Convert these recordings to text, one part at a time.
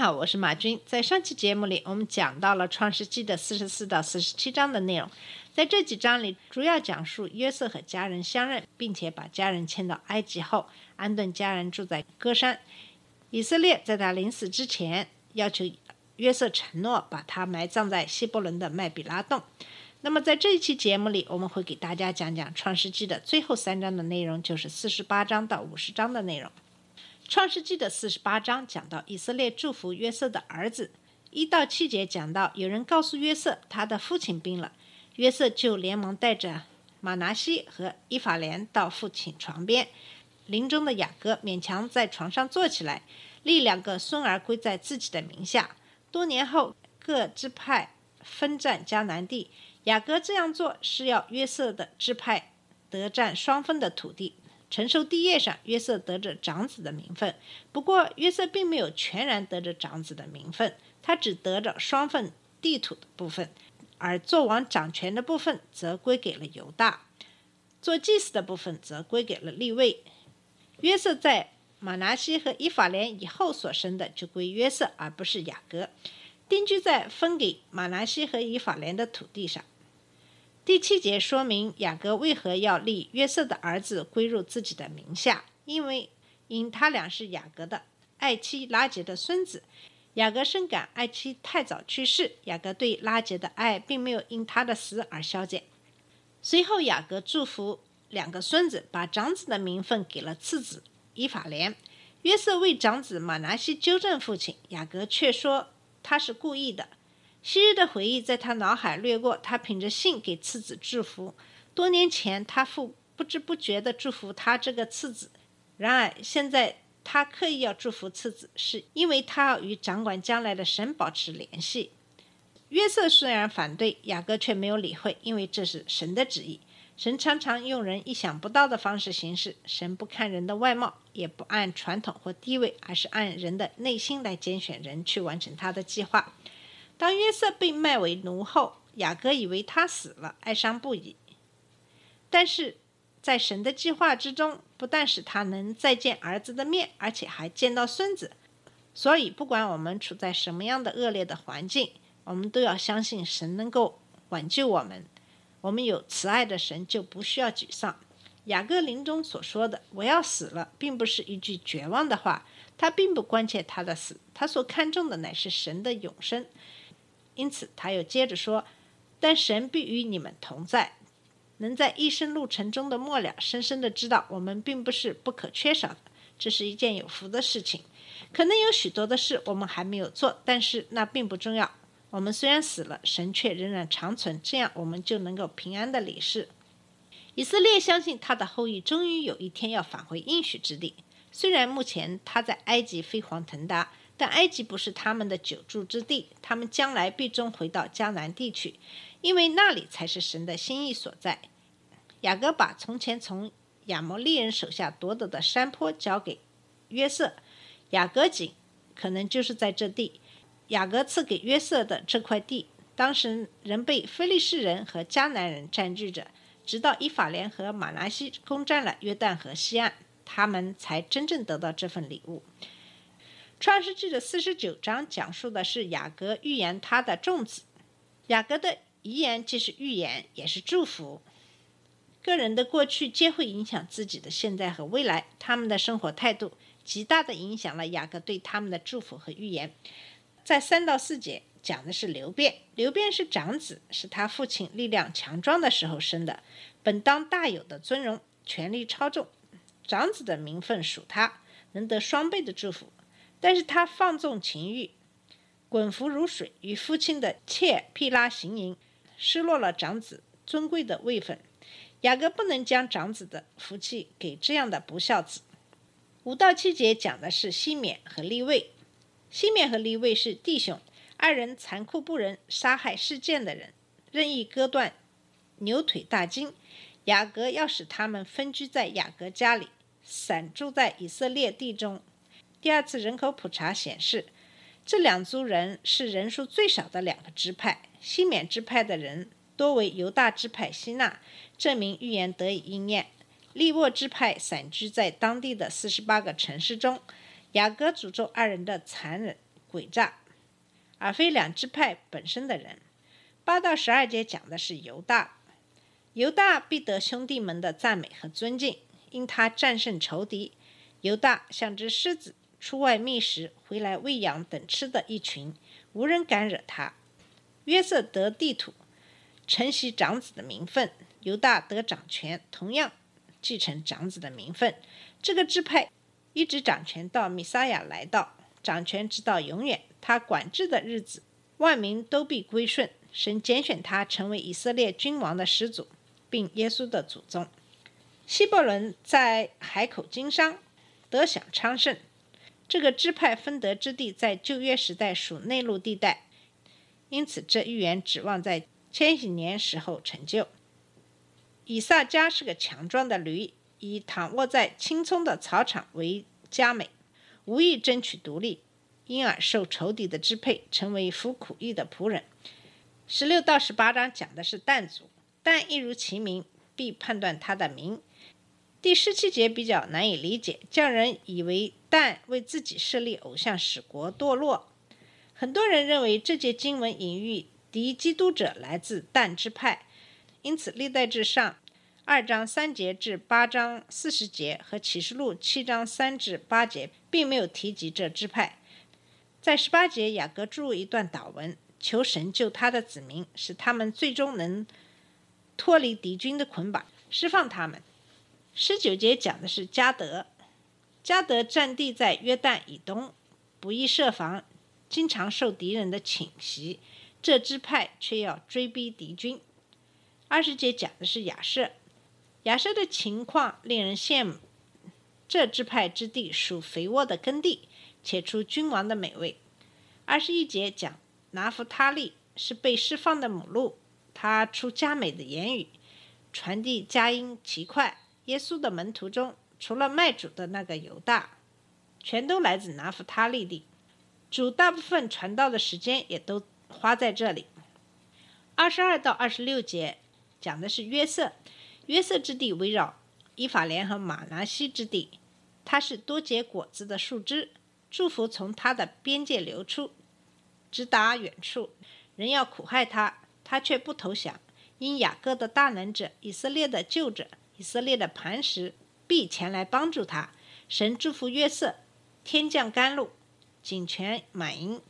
好，我是马军。在上期节目里，我们讲到了创世纪的四十四到四十七章的内容。在这几章里，主要讲述约瑟和家人相认，并且把家人迁到埃及后，安顿家人住在歌山。以色列在他临死之前，要求约瑟承诺把他埋葬在希伯伦的麦比拉洞。那么，在这一期节目里，我们会给大家讲讲创世纪的最后三章的内容，就是四十八章到五十章的内容。创世纪的四十八章讲到以色列祝福约瑟的儿子，一到七节讲到有人告诉约瑟他的父亲病了，约瑟就连忙带着马拿西和伊法莲到父亲床边。临终的雅各勉强在床上坐起来，立两个孙儿归在自己的名下。多年后，各支派分占迦南地。雅各这样做是要约瑟的支派得占双分的土地。承受地业上，约瑟得着长子的名分。不过，约瑟并没有全然得着长子的名分，他只得着双份地土的部分，而做王掌权的部分则归给了犹大，做祭司的部分则归给了利位。约瑟在马拿西和以法莲以后所生的就归约瑟，而不是雅各，定居在分给马拿西和以法莲的土地上。第七节说明雅各为何要立约瑟的儿子归入自己的名下，因为因他俩是雅各的爱妻拉结的孙子。雅各深感爱妻太早去世，雅各对拉结的爱并没有因他的死而消减。随后，雅各祝福两个孙子，把长子的名分给了次子以法莲。约瑟为长子马拿西纠正父亲，雅各却说他是故意的。昔日的回忆在他脑海掠过，他凭着信给次子祝福。多年前，他父不知不觉地祝福他这个次子，然而现在他刻意要祝福次子，是因为他要与掌管将来的神保持联系。约瑟虽然反对，雅各却没有理会，因为这是神的旨意。神常常用人意想不到的方式行事。神不看人的外貌，也不按传统或地位，而是按人的内心来拣选人去完成他的计划。当约瑟被卖为奴后，雅各以为他死了，哀伤不已。但是在神的计划之中，不但使他能再见儿子的面，而且还见到孙子。所以，不管我们处在什么样的恶劣的环境，我们都要相信神能够挽救我们。我们有慈爱的神，就不需要沮丧。雅各临终所说的“我要死了”，并不是一句绝望的话。他并不关切他的死，他所看重的乃是神的永生。因此，他又接着说：“但神必与你们同在，能在一生路程中的末了，深深的知道我们并不是不可缺少的，这是一件有福的事情。可能有许多的事我们还没有做，但是那并不重要。我们虽然死了，神却仍然长存，这样我们就能够平安的离世。以色列相信他的后裔终于有一天要返回应许之地。虽然目前他在埃及飞黄腾达。”但埃及不是他们的久住之地，他们将来必终回到迦南地区，因为那里才是神的心意所在。雅各把从前从亚摩利人手下夺得的山坡交给约瑟，雅各井可能就是在这地。雅各赐给约瑟的这块地，当时仍被非利士人和迦南人占据着，直到以法莲和马拿西攻占了约旦河西岸，他们才真正得到这份礼物。创世纪的四十九章讲述的是雅各预言他的众子。雅各的遗言既是预言，也是祝福。个人的过去皆会影响自己的现在和未来，他们的生活态度极大的影响了雅各对他们的祝福和预言。在三到四节讲的是流变，流变是长子，是他父亲力量强壮的时候生的，本当大有的尊荣，权力超重，长子的名分属他，能得双倍的祝福。但是他放纵情欲，滚浮如水，与父亲的妾毗拉行淫，失落了长子尊贵的位分。雅各不能将长子的福气给这样的不孝子。五到七节讲的是西缅和利位，西缅和利位是弟兄，二人残酷不仁，杀害事件的人，任意割断牛腿大筋。雅各要使他们分居在雅各家里，散住在以色列地中。第二次人口普查显示，这两族人是人数最少的两个支派。西缅支派的人多为犹大支派吸纳，证明预言得以应验。利沃支派散居在当地的四十八个城市中。雅各诅咒二人的残忍诡诈。而非两支派本身的人。八到十二节讲的是犹大，犹大必得兄弟们的赞美和尊敬，因他战胜仇敌。犹大像只狮子出外觅食，回来喂养等吃的一群，无人敢惹他。约瑟得地土，承袭长子的名分；犹大得掌权，同样继承长子的名分。这个支派一直掌权到米撒亚来到。掌权直到永远，他管制的日子，万民都必归顺。神拣选他成为以色列君王的始祖，并耶稣的祖宗。希伯伦在海口经商，得享昌盛。这个支派分得之地在旧约时代属内陆地带，因此这预言指望在千禧年时候成就。以撒加是个强壮的驴，以躺卧在青葱的草场为佳美。无意争取独立，因而受仇敌的支配，成为服苦役的仆人。十六到十八章讲的是但族，但一如其名，必判断他的名。第十七节比较难以理解，叫人以为但为自己设立偶像，使国堕落。很多人认为这节经文隐喻敌基督者来自但支派，因此历代至上。二章三节至八章四十节和启示录七章三至八节并没有提及这支派。在十八节，雅各注入一段祷文，求神救他的子民，使他们最终能脱离敌军的捆绑，释放他们。十九节讲的是加德，加德占地在约旦以东，不易设防，经常受敌人的侵袭。这支派却要追逼敌军。二十节讲的是亚瑟。亚瑟的情况令人羡慕。这支派之地属肥沃的耕地，且出君王的美味。二十一节讲拿弗他利是被释放的母鹿，他出佳美的言语，传递佳音奇快。耶稣的门徒中，除了卖主的那个犹大，全都来自拿弗他利地。主大部分传道的时间也都花在这里。二十二到二十六节讲的是约瑟。约瑟之地围绕以法莲和马拿西之地，它是多结果子的树枝，祝福从它的边界流出，直达远处。人要苦害他，他却不投降。因雅各的大能者、以色列的救者、以色列的磐石必前来帮助他。神祝福约瑟，天降甘露，井泉满盈，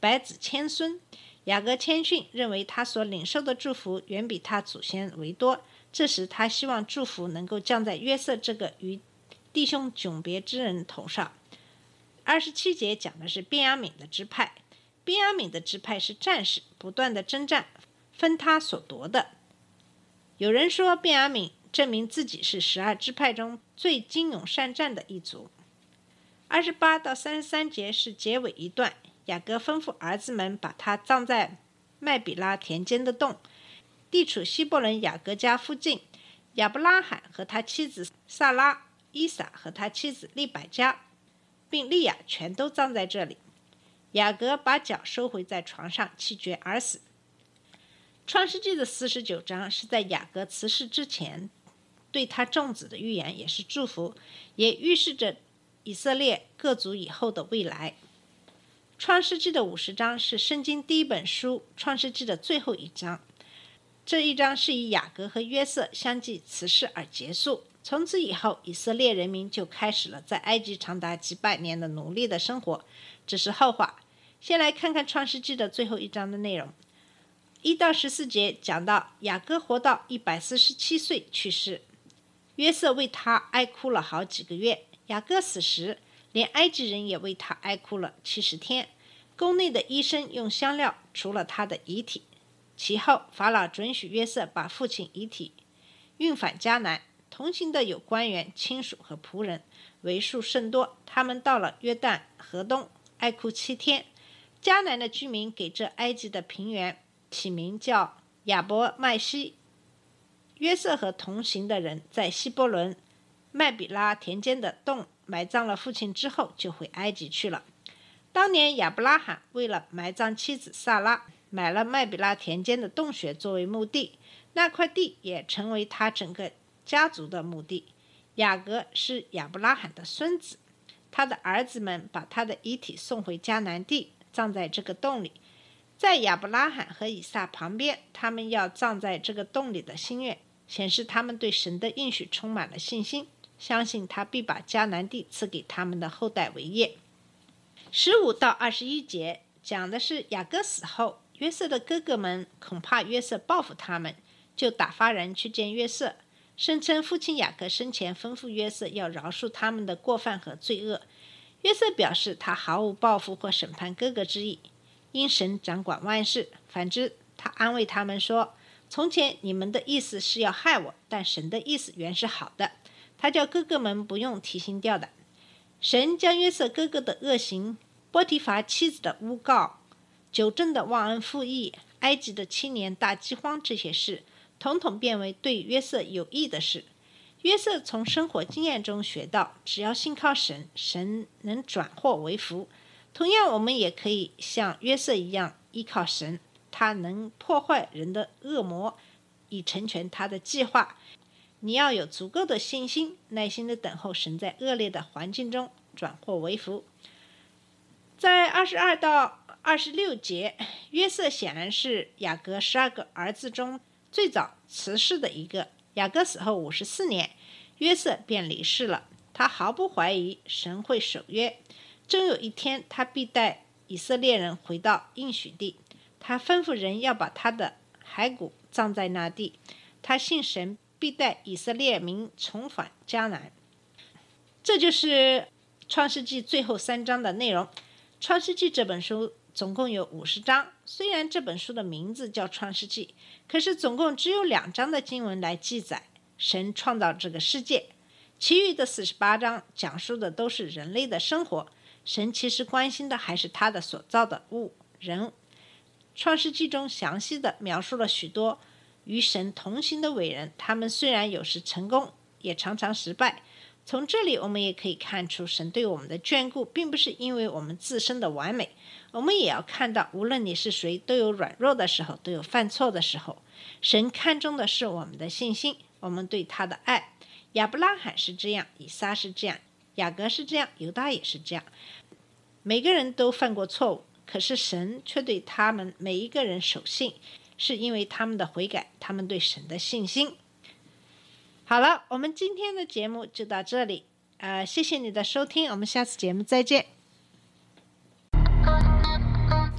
百子千孙。雅各谦逊，认为他所领受的祝福远比他祖先为多。这时，他希望祝福能够降在约瑟这个与弟兄迥别之人头上。二十七节讲的是便雅敏的支派，便雅敏的支派是战士，不断的征战，分他所夺的。有人说，便雅敏证明自己是十二支派中最精勇善战的一族。二十八到三十三节是结尾一段，雅各吩咐儿子们把他葬在麦比拉田间的洞。地处希伯伦雅各家附近，亚伯拉罕和他妻子萨拉、伊撒和他妻子利百加，并利亚全都葬在这里。雅各把脚收回在床上，气绝而死。创世纪的四十九章是在雅各辞世之前对他众子的预言，也是祝福，也预示着以色列各族以后的未来。创世纪的五十章是圣经第一本书《创世纪》的最后一章。这一章是以雅各和约瑟相继辞世而结束。从此以后，以色列人民就开始了在埃及长达几百年的奴隶的生活。这是后话。先来看看创世纪的最后一章的内容。一到十四节讲到雅各活到一百四十七岁去世，约瑟为他哀哭了好几个月。雅各死时，连埃及人也为他哀哭了七十天。宫内的医生用香料除了他的遗体。其后，法老准许约瑟把父亲遗体运返迦南。同行的有官员、亲属和仆人，为数甚多。他们到了约旦河东，哀哭七天。迦南的居民给这埃及的平原起名叫亚伯麦西。约瑟和同行的人在希伯伦麦比拉田间的洞埋葬了父亲之后，就回埃及去了。当年亚伯拉罕为了埋葬妻子萨拉，买了麦比拉田间的洞穴作为墓地，那块地也成为他整个家族的墓地。雅各是亚伯拉罕的孙子，他的儿子们把他的遗体送回迦南地，葬在这个洞里。在亚伯拉罕和以撒旁边，他们要葬在这个洞里的心愿。显示他们对神的应许充满了信心，相信他必把迦南地赐给他们的后代为业。十五到二十一节讲的是雅各死后，约瑟的哥哥们恐怕约瑟报复他们，就打发人去见约瑟，声称父亲雅各生前吩咐约瑟要饶恕他们的过犯和罪恶。约瑟表示他毫无报复或审判哥哥之意，因神掌管万事。反之，他安慰他们说。从前你们的意思是要害我，但神的意思原是好的。他叫哥哥们不用提心吊胆。神将约瑟哥哥的恶行、波提乏妻子的诬告、久正的忘恩负义、埃及的七年大饥荒这些事，统统变为对约瑟有益的事。约瑟从生活经验中学到，只要信靠神，神能转祸为福。同样，我们也可以像约瑟一样依靠神。他能破坏人的恶魔，以成全他的计划。你要有足够的信心，耐心的等候神在恶劣的环境中转祸为福。在二十二到二十六节，约瑟显然是雅各十二个儿子中最早辞世的一个。雅各死后五十四年，约瑟便离世了。他毫不怀疑神会守约，终有一天他必带以色列人回到应许地。他吩咐人要把他的骸骨葬在那地。他信神必带以色列民重返迦南。这就是创世纪最后三章的内容。创世纪这本书总共有五十章。虽然这本书的名字叫创世纪，可是总共只有两章的经文来记载神创造这个世界，其余的四十八章讲述的都是人类的生活。神其实关心的还是他的所造的物人。创世纪中详细的描述了许多与神同行的伟人，他们虽然有时成功，也常常失败。从这里我们也可以看出，神对我们的眷顾，并不是因为我们自身的完美。我们也要看到，无论你是谁，都有软弱的时候，都有犯错的时候。神看重的是我们的信心，我们对他的爱。亚伯拉罕是这样，以撒是这样，雅各是这样，犹大也是这样。每个人都犯过错误。可是神却对他们每一个人守信，是因为他们的悔改，他们对神的信心。好了，我们今天的节目就到这里，呃，谢谢你的收听，我们下次节目再见。